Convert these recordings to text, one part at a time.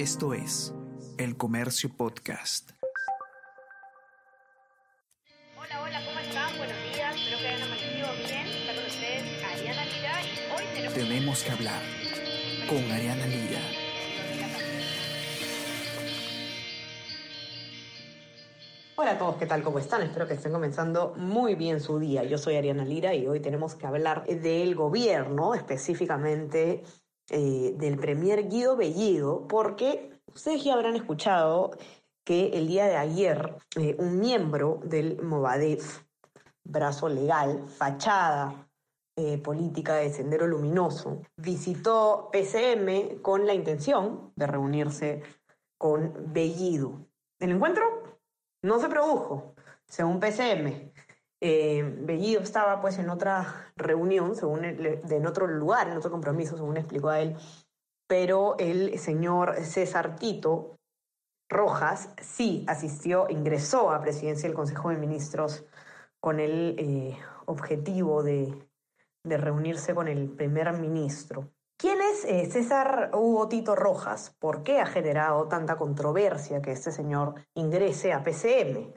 Esto es El Comercio Podcast. Hola, hola, ¿cómo están? Buenos días, espero que hayan amanecido bien. Está con ustedes Ariana Lira y hoy tenemos... Tenemos que hablar con Ariana Lira. Hola a todos, ¿qué tal? ¿Cómo están? Espero que estén comenzando muy bien su día. Yo soy Ariana Lira y hoy tenemos que hablar del gobierno, específicamente eh, del premier Guido Bellido, porque ustedes ya habrán escuchado que el día de ayer eh, un miembro del Movadef, brazo legal, fachada eh, política de Sendero Luminoso, visitó PCM con la intención de reunirse con Bellido. El encuentro no se produjo, según PCM. Eh, Bellido estaba pues en otra reunión, según en otro lugar, en otro compromiso, según explicó a él, pero el señor César Tito Rojas sí asistió, ingresó a presidencia del Consejo de Ministros con el eh, objetivo de, de, reunirse con el primer ministro. ¿Quién es eh, César Hugo Tito Rojas? ¿Por qué ha generado tanta controversia que este señor ingrese a PCM?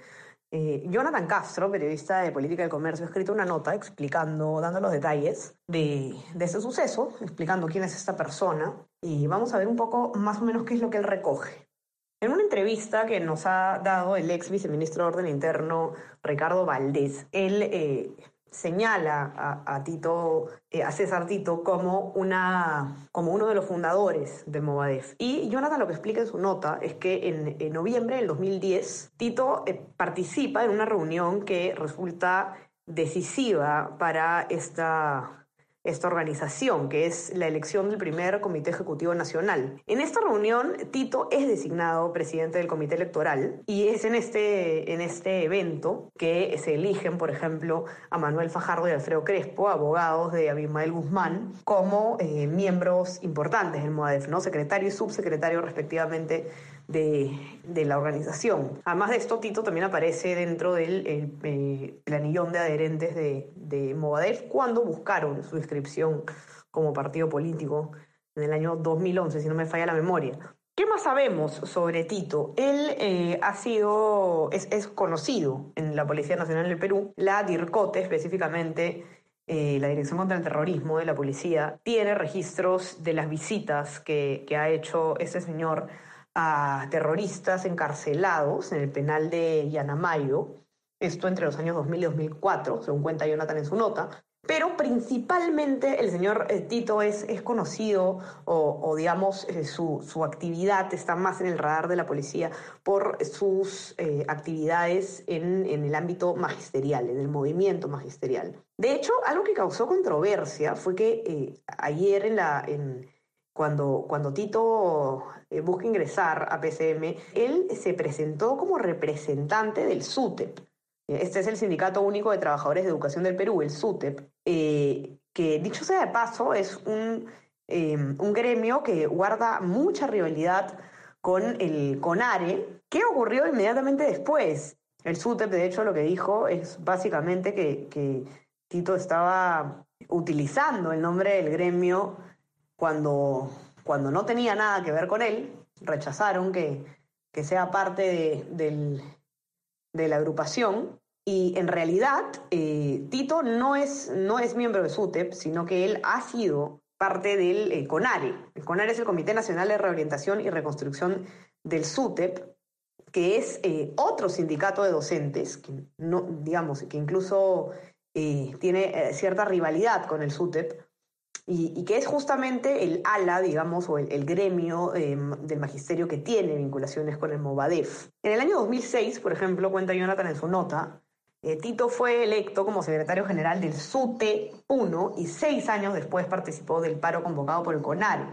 Eh, Jonathan Castro, periodista de Política del Comercio, ha escrito una nota explicando, dando los detalles de, este suceso, explicando quién es esta persona y vamos a ver un poco más o menos qué es lo que él recoge. En una entrevista que nos ha dado el ex viceministro de Orden Interno, Ricardo Valdés, él eh, señala a, Tito, eh, a César Tito como, una, como uno de los fundadores de Movadef. Y Jonathan lo que explica en su nota es que en, en noviembre del 2010 Tito eh, participa en una reunión que resulta decisiva para esta esta organización, que es la elección del primer Comité Ejecutivo Nacional. En esta reunión, Tito es designado presidente del Comité Electoral y es en este, en este evento que se eligen, por ejemplo, a Manuel Fajardo y Alfredo Crespo, abogados de Abimael Guzmán, como eh, miembros importantes del MOADEF, ¿no? secretario y subsecretario respectivamente de, de, la organización. Además de esto, Tito también aparece dentro del el, eh, de adherentes de, de Movadef cuando buscaron su inscripción como partido político en el año 2011, si no me falla la memoria. ¿Qué más sabemos sobre Tito? Él eh, ha sido, es, es, conocido en la Policía Nacional del Perú, la DIRCOTE específicamente, eh, la Dirección contra el Terrorismo de la Policía, tiene registros de las visitas que, que ha hecho ese señor a terroristas encarcelados en el penal de Yanamayo, esto entre los años 2000 y 2004, según cuenta Jonathan en su nota, pero principalmente el señor eh, Tito es, es conocido o, digamos eh, su, su, actividad está más en el radar de la policía por sus eh, actividades en, en, el ámbito magisterial, en el movimiento magisterial. De hecho, algo que causó controversia fue que ayer en la... cuando, cuando Tito eh, busca ingresar a PCM, él se presentó como representante del SUTEP. Este es el Sindicato Único de Trabajadores de Educación del Perú, el SUTEP, eh, que dicho sea de paso es un, eh, un gremio que guarda mucha rivalidad con el CONARE. ¿Qué ocurrió inmediatamente después? El SUTEP, de hecho, lo que dijo es básicamente que, que Tito estaba utilizando el nombre del gremio cuando, cuando no tenía nada que ver con él, rechazaron que, que sea parte de, del, de, la agrupación. Y en realidad, eh, Tito no es, no es miembro de SUTEP, sino que él ha sido parte del eh, CONARE. El CONARE es el Comité Nacional de Reorientación y Reconstrucción del SUTEP, que es eh, otro sindicato de docentes, que no, digamos, que incluso tiene cierta rivalidad con el SUTEP, y, que es justamente el ala, digamos, o el, gremio eh, del magisterio que tiene vinculaciones con el Movadef. En el año 2006, por ejemplo, cuenta Jonathan en su nota, eh, Tito fue electo como secretario general del SUTE 1 y seis años después participó del paro convocado por el CONARE.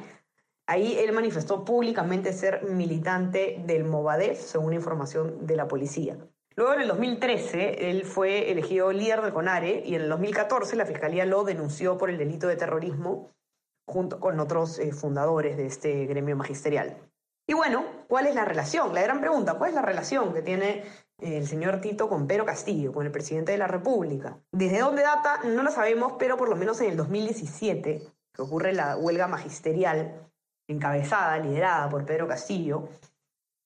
Ahí él manifestó públicamente ser militante del Movadef, según información de la policía. Luego, en el 2013, él fue elegido líder del CONARE y en el 2014 la Fiscalía lo denunció por el delito de terrorismo junto con otros eh, fundadores de este gremio magisterial. Y bueno, ¿cuál es la relación? La gran pregunta, ¿cuál es la relación que tiene el señor Tito con Pedro Castillo, con el presidente de la República? ¿Desde dónde data? No lo sabemos, pero por lo menos en el 2017, que ocurre la huelga magisterial encabezada, liderada por Pedro Castillo,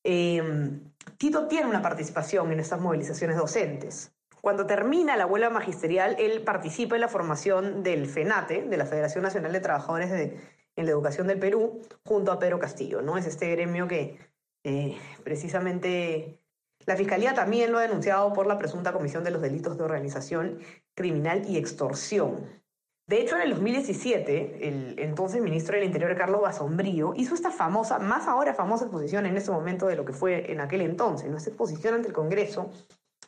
eh, Tito tiene una participación en estas movilizaciones docentes. Cuando termina la huelga magisterial, él participa en la formación del FENATE, de la Federación Nacional de Trabajadores de, en la Educación del Perú, junto a Pedro Castillo, ¿no? Es este gremio que eh, precisamente la Fiscalía también lo ha denunciado por la presunta comisión de los delitos de organización criminal y extorsión. De hecho, en el 2017, el entonces ministro del Interior, Carlos Basombrío, hizo esta famosa, más ahora famosa exposición en este momento de lo que fue en aquel entonces, esta exposición ante el Congreso,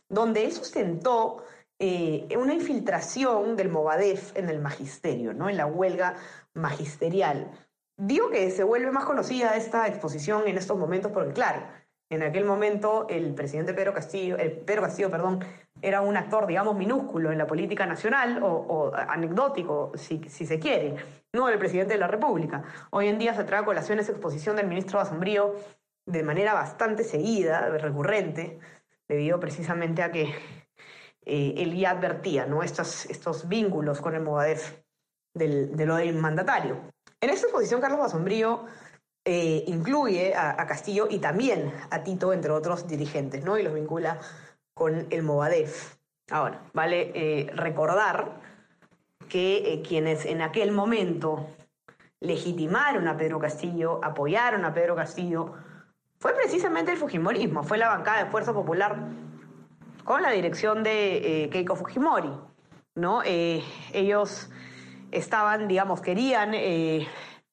donde él sustentó eh, una infiltración del Movadef en el magisterio, ¿no? en la huelga magisterial. Digo que se vuelve más conocida esta exposición en estos momentos porque, claro, en aquel momento el presidente Pedro Castillo, el Pedro Castillo, perdón, era un actor, digamos, minúsculo en la política nacional o, anecdótico, si, se quiere, no el presidente de la República. Hoy en día se trae a colación esa exposición del ministro Basombrío de manera bastante seguida, recurrente, debido precisamente a que eh, él ya advertía ¿no? estos, estos vínculos con el Movadef de lo del mandatario. En esta exposición, Carlos Basombrío eh, incluye a, Castillo y también a Tito, entre otros dirigentes, ¿no? y los vincula con el Movadef. Ahora, vale eh, recordar que quienes en aquel momento legitimaron a Pedro Castillo, apoyaron a Pedro Castillo, fue precisamente el Fujimorismo, fue la bancada de Fuerza Popular con la dirección de eh, Keiko Fujimori. ¿no? Eh, ellos estaban, digamos, querían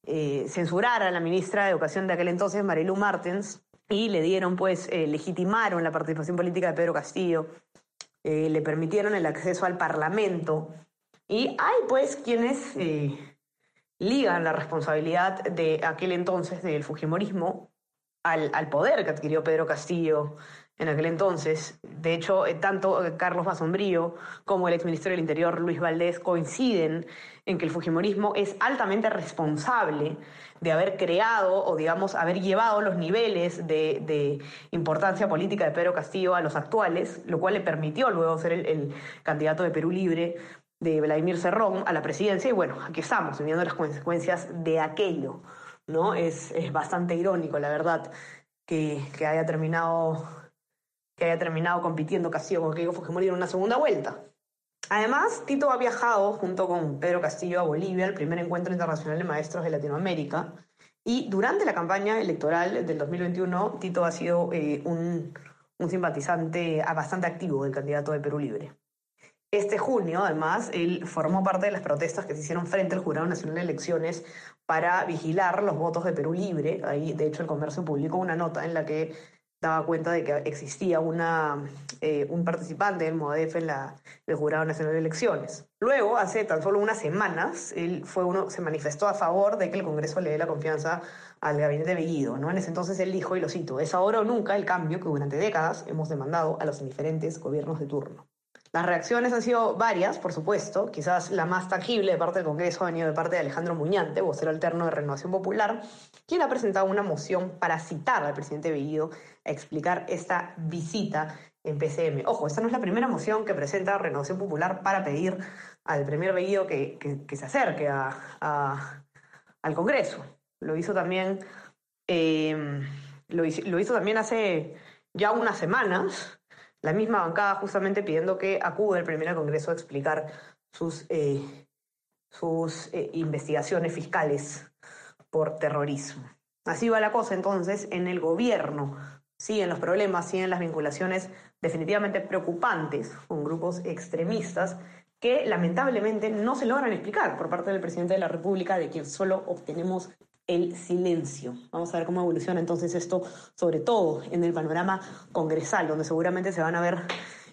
eh, censurar a la ministra de Educación de aquel entonces, Marilu Martens, y le dieron, pues, legitimaron la participación política de Pedro Castillo, le permitieron el acceso al Parlamento. Y hay, pues, quienes ligan la responsabilidad de aquel entonces del Fujimorismo al, poder que adquirió Pedro Castillo en aquel entonces. De hecho, eh, tanto eh, Carlos Basombrío como el exministro del Interior, Luis Valdés, coinciden en que el Fujimorismo es altamente responsable de haber creado o, digamos, haber llevado los niveles de, importancia política de Pedro Castillo a los actuales, lo cual le permitió luego ser el, candidato de Perú Libre de Vladimir Cerrón a la presidencia. Y bueno, aquí estamos, viendo las consecuencias de aquello. ¿no? Es, es bastante irónico, la verdad, que, que, haya terminado que haya terminado compitiendo Castillo con Keiko Fujimori en una segunda vuelta. Además, Tito ha viajado junto con Pedro Castillo a Bolivia, el primer encuentro internacional de maestros de Latinoamérica, y durante la campaña electoral del 2021, Tito ha sido eh, un, un simpatizante bastante activo del candidato de Perú Libre. Este junio, además, él formó parte de las protestas que se hicieron frente al Jurado Nacional de Elecciones para vigilar los votos de Perú Libre. Ahí, de hecho, el comercio publicó una nota en la que daba cuenta de que existía una, eh, un participante del MODEF en la, el Jurado Nacional de Elecciones. Luego, hace tan solo unas semanas, él fue uno, se manifestó a favor de que el Congreso le dé la confianza al gabinete Bellido. ¿no? En ese entonces él dijo, y lo cito, es ahora o nunca el cambio que durante décadas hemos demandado a los indiferentes gobiernos de turno. Las reacciones han sido varias, por supuesto. Quizás la más tangible de parte del Congreso ha venido de parte de Alejandro Muñante, vocero alterno de Renovación Popular, quien ha presentado una moción para citar al presidente Bellido a explicar esta visita en PCM. Ojo, esta no es la primera moción que presenta Renovación Popular para pedir al primer Bellido que, se acerque al Congreso. Lo hizo también, eh, lo hizo también hace ya unas semanas la misma bancada justamente pidiendo que acude el primer Congreso a explicar sus, eh, sus eh, investigaciones fiscales por terrorismo. Así va la cosa entonces en el gobierno. Siguen los problemas, siguen las vinculaciones definitivamente preocupantes con grupos extremistas que lamentablemente no se logran explicar por parte del presidente de la República, de quien solo obtenemos el silencio. Vamos a ver cómo evoluciona entonces esto, sobre todo en el panorama congresal, donde seguramente se van a ver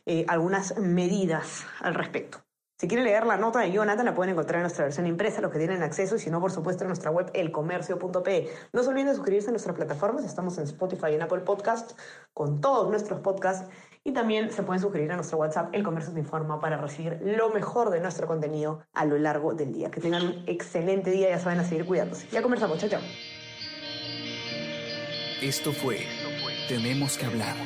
eh, algunas medidas al respecto. Si quieren leer la nota de Jonathan, la pueden encontrar en nuestra versión impresa, los que tienen acceso, y si no, por supuesto, en nuestra web elcomercio.pe. No se olviden de suscribirse a nuestras plataformas, estamos en Spotify y en Apple Podcast, con todos nuestros podcasts y también se pueden suscribir a nuestro WhatsApp, El Comercio Te Informa, para recibir lo mejor de nuestro contenido a lo largo del día. Que tengan un excelente día, ya saben a seguir cuidándose. Ya conversamos, chao, chao. Esto fue Tenemos que hablar.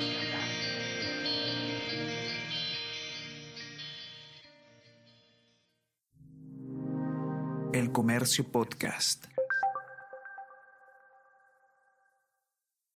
El Comercio Podcast.